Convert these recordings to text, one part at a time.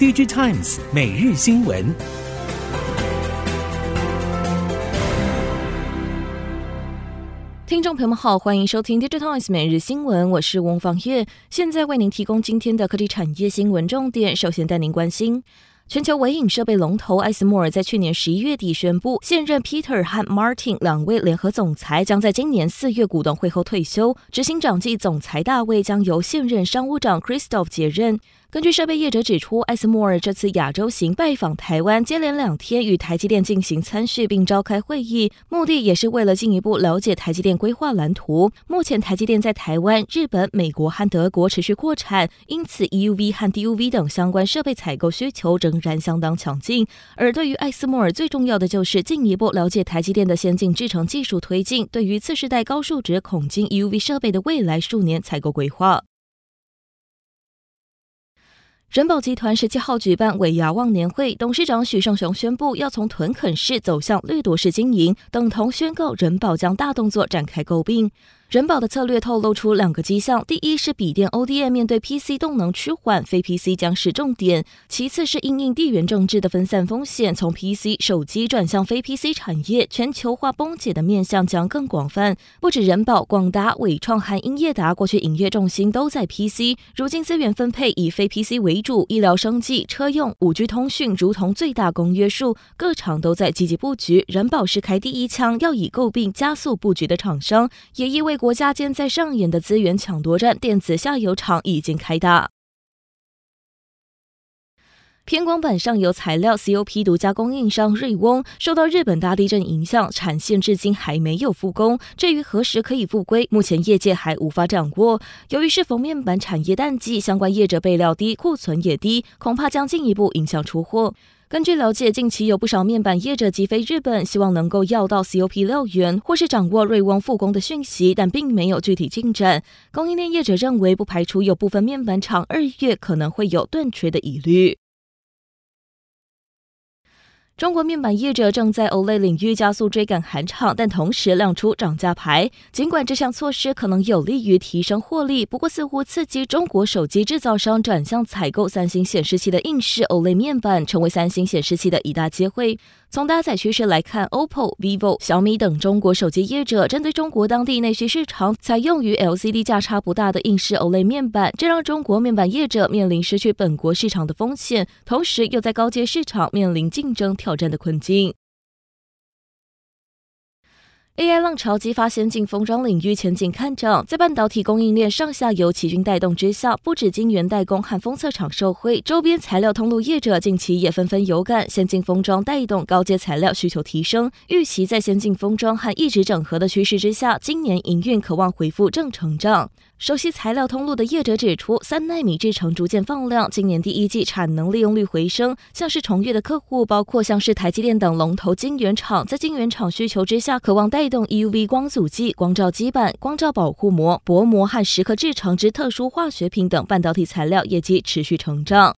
DigiTimes 每日新闻。听众朋友们好，欢迎收听 DigiTimes 每日新闻，我是翁方月，现在为您提供今天的科技产业新闻重点。首先带您关心。全球微影设备龙头艾斯摩尔在去年十一月底宣布，现任 Peter 和 Martin 两位联合总裁将在今年四月股东会后退休，执行长暨总裁大卫将由现任商务长 Christoph 接任。根据设备业者指出，艾斯莫尔这次亚洲行拜访台湾，接连两天与台积电进行参叙并召开会议，目的也是为了进一步了解台积电规划蓝图。目前台积电在台湾、日本、美国和德国持续扩产，因此 EUV 和 DUV 等相关设备采购需求仍然相当强劲。而对于艾斯莫尔最重要的就是进一步了解台积电的先进制程技术推进，对于次世代高数值孔径 EUV 设备的未来数年采购规划。人保集团十七号举办尾牙忘年会，董事长许胜雄宣布要从屯垦式走向掠夺式经营，等同宣告人保将大动作展开诟病。人保的策略透露出两个迹象：第一是笔电 ODM 面对 PC 动能趋缓，非 PC 将是重点；其次是因应地缘政治的分散风险，从 PC 手机转向非 PC 产业，全球化崩解的面向将更广泛。不止人保、广达、伟创和英业达过去营业重心都在 PC，如今资源分配以非 PC 为主，医疗生技、车用、五 G 通讯如同最大公约数，各厂都在积极布局。人保是开第一枪，要以购并加速布局的厂商，也意味。国家间在上演的资源抢夺战，电子下游厂已经开打。偏光板上游材料 COP 独家供应商瑞翁受到日本大地震影响，产线至今还没有复工。至于何时可以复归，目前业界还无法掌握。由于是逢面板产业淡季，相关业者备料低，库存也低，恐怕将进一步影响出货。根据了解，近期有不少面板业者急飞日本，希望能够要到 COP 六元，或是掌握瑞翁复工的讯息，但并没有具体进展。供应链业者认为，不排除有部分面板厂二月可能会有断缺的疑虑。中国面板业者正在 OLED 领域加速追赶韩厂，但同时亮出涨价牌。尽管这项措施可能有利于提升获利，不过似乎刺激中国手机制造商转向采购三星显示器的硬式 OLED 面板，成为三星显示器的一大机会。从搭载趋势来看，OPPO、vivo、小米等中国手机业者针对中国当地内需市场，采用与 LCD 价差不大的硬式 OLED 面板，这让中国面板业者面临失去本国市场的风险，同时又在高阶市场面临竞争挑战的困境。AI 浪潮激发先进封装领域前景看涨，在半导体供应链上下游齐军带动之下，不止晶圆代工和封测厂受惠，周边材料通路业者近期也纷纷有感，先进封装带动高阶材料需求提升，预期在先进封装和一直整合的趋势之下，今年营运可望回复正成长。熟悉材料通路的业者指出，三纳米制程逐渐放量，今年第一季产能利用率回升。像是重越的客户，包括像是台积电等龙头晶圆厂，在晶圆厂需求之下，渴望带动 EUV 光阻剂、光照基板、光照保护膜、薄膜和蚀刻制程之特殊化学品等半导体材料业绩持续成长。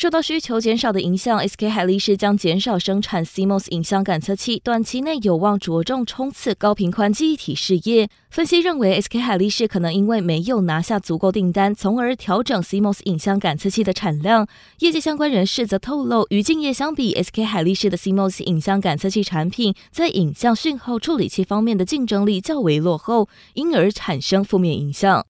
受到需求减少的影响，SK 海力士将减少生产 CMOS 影像感测器，短期内有望着重冲刺高频宽记忆体事业。分析认为，SK 海力士可能因为没有拿下足够订单，从而调整 CMOS 影像感测器的产量。业界相关人士则透露，与竞业相比，SK 海力士的 CMOS 影像感测器产品在影像讯号处理器方面的竞争力较为落后，因而产生负面影响。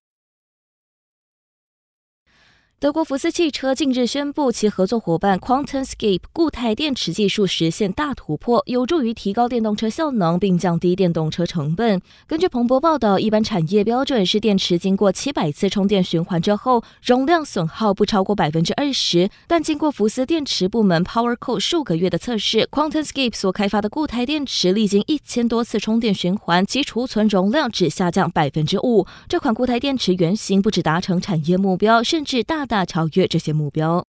德国福斯汽车近日宣布，其合作伙伴 QuantumScape 固态电池技术实现大突破，有助于提高电动车效能并降低电动车成本。根据彭博报道，一般产业标准是电池经过七百次充电循环之后，容量损耗不超过百分之二十。但经过福斯电池部门 PowerCo 数个月的测试，QuantumScape 所开发的固态电池历经一千多次充电循环，其储存容量只下降百分之五。这款固态电池原型不止达成产业目标，甚至大大超越这些目标。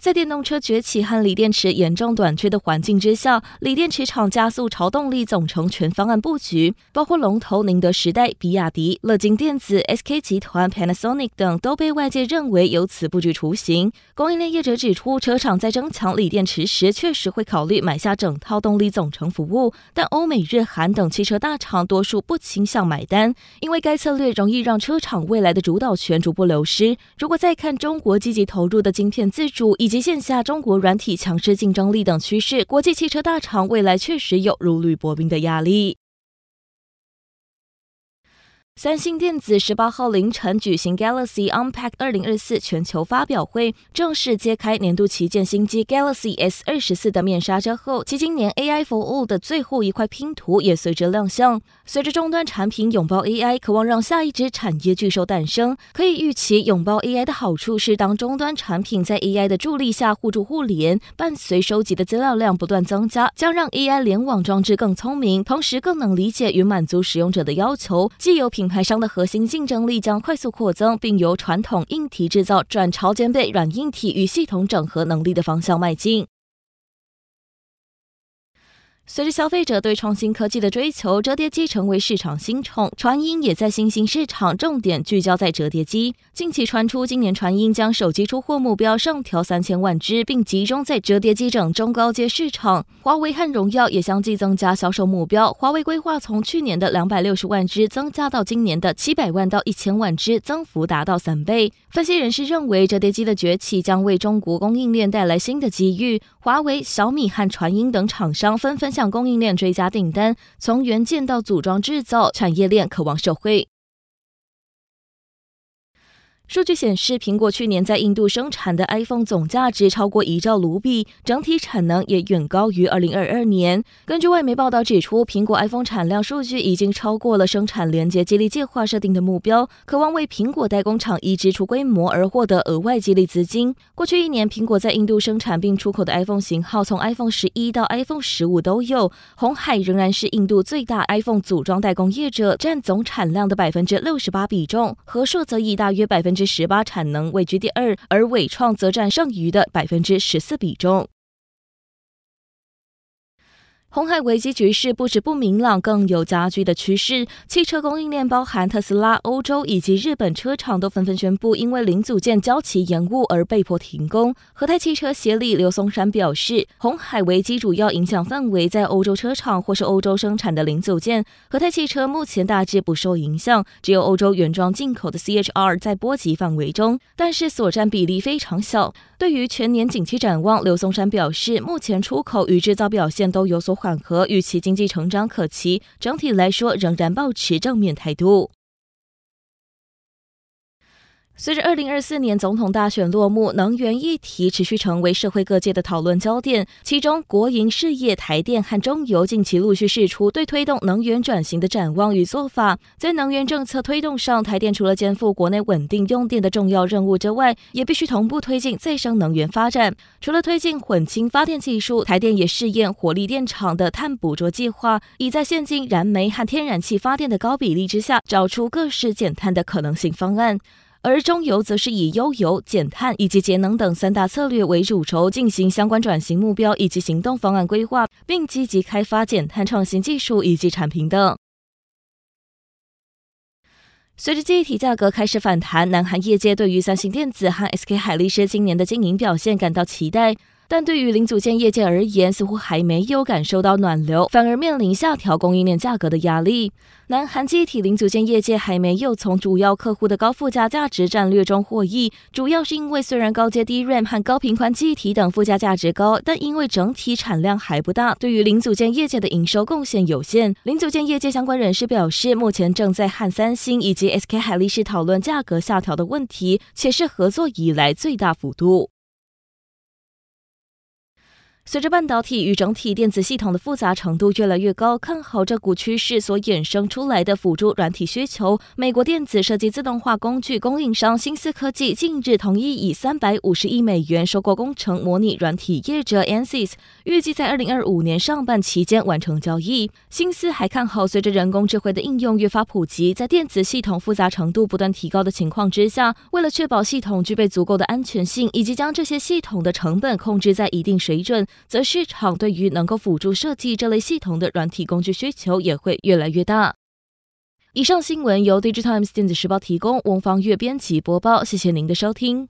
在电动车崛起和锂电池严重短缺的环境之下，锂电池厂加速朝动力总成全方案布局，包括龙头宁德时代、比亚迪、乐金电子、SK 集团、Panasonic 等都被外界认为由此布局雏形。供应链业者指出，车厂在争抢锂电池时，确实会考虑买下整套动力总成服务，但欧美日韩等汽车大厂多数不倾向买单，因为该策略容易让车厂未来的主导权逐步流失。如果再看中国积极投入的晶片自主以及线下中国软体强势竞争力等趋势，国际汽车大厂未来确实有如履薄冰的压力。三星电子十八号凌晨举行 Galaxy Unpacked 二零二四全球发表会，正式揭开年度旗舰新机 Galaxy S 二十四的面纱之后，其今年 AI for All 的最后一块拼图也随着亮相。随着终端产品拥抱 AI，渴望让下一支产业巨兽诞生。可以预期，拥抱 AI 的好处是，当终端产品在 AI 的助力下互助互联，伴随收集的资料量不断增加，将让 AI 联网装置更聪明，同时更能理解与满足使用者的要求，既有品牌商的核心竞争力将快速扩增，并由传统硬体制造转朝兼备软硬体与系统整合能力的方向迈进。随着消费者对创新科技的追求，折叠机成为市场新宠。传音也在新兴市场重点聚焦在折叠机。近期传出，今年传音将手机出货目标上调三千万只，并集中在折叠机整中高阶市场。华为和荣耀也相继增加销售目标。华为规划从去年的两百六十万只增加到今年的七百万到一千万只，增幅达到三倍。分析人士认为，折叠机的崛起将为中国供应链带来新的机遇。华为、小米和传音等厂商纷纷向供应链追加订单，从原件到组装制造，产业链渴望受惠。数据显示，苹果去年在印度生产的 iPhone 总价值超过一兆卢比，整体产能也远高于2022年。根据外媒报道指出，苹果 iPhone 产量数据已经超过了生产连接激励计划设定的目标，渴望为苹果代工厂移植出规模而获得额外激励资金。过去一年，苹果在印度生产并出口的 iPhone 型号从 iPhone 十一到 iPhone 十五都有。红海仍然是印度最大 iPhone 组装代工业者，占总产量的百分之六十八比重，和硕则以大约百分之之十八产能位居第二，而伟创则占剩余的百分之十四比重。鸿海危机局势不止不明朗，更有加剧的趋势。汽车供应链包含特斯拉、欧洲以及日本车厂都纷纷宣布，因为零组件交期延误而被迫停工。和泰汽车协理刘松山表示，红海危机主要影响范围在欧洲车厂或是欧洲生产的零组件。和泰汽车目前大致不受影响，只有欧洲原装进口的 CHR 在波及范围中，但是所占比例非常小。对于全年景气展望，刘松山表示，目前出口与制造表现都有所缓和，预期经济成长可期，整体来说仍然保持正面态度。随着二零二四年总统大选落幕，能源议题持续成为社会各界的讨论焦点。其中，国营事业台电和中油近期陆续释出对推动能源转型的展望与做法。在能源政策推动上，台电除了肩负国内稳定用电的重要任务之外，也必须同步推进再生能源发展。除了推进混氢发电技术，台电也试验火力电厂的碳捕捉计划，以在现今燃煤和天然气发电的高比例之下，找出各式减碳的可能性方案。而中油则是以优油、减碳以及节能等三大策略为主轴，进行相关转型目标以及行动方案规划，并积极开发减碳创新技术以及产品等。随着记忆体价格开始反弹，南韩业界对于三星电子和 SK 海力士今年的经营表现感到期待。但对于零组件业界而言，似乎还没有感受到暖流，反而面临下调供应链价格的压力。南韩记忆体零组件业界还没有从主要客户的高附加价值战略中获益，主要是因为虽然高阶 DRAM 和高频宽记体等附加价值高，但因为整体产量还不大，对于零组件业界的营收贡献有限。零组件业界相关人士表示，目前正在和三星以及 SK 海力士讨论价格下调的问题，且是合作以来最大幅度。随着半导体与整体电子系统的复杂程度越来越高，看好这股趋势所衍生出来的辅助软体需求。美国电子设计自动化工具供应商新思科技近日同意以三百五十亿美元收购工程模拟软体业者 Ansys，预计在二零二五年上半期间完成交易。新思还看好，随着人工智慧的应用越发普及，在电子系统复杂程度不断提高的情况之下，为了确保系统具备足够的安全性，以及将这些系统的成本控制在一定水准。则市场对于能够辅助设计这类系统的软体工具需求也会越来越大。以上新闻由《Digitimes 电子时报》提供，翁方月编辑播报，谢谢您的收听。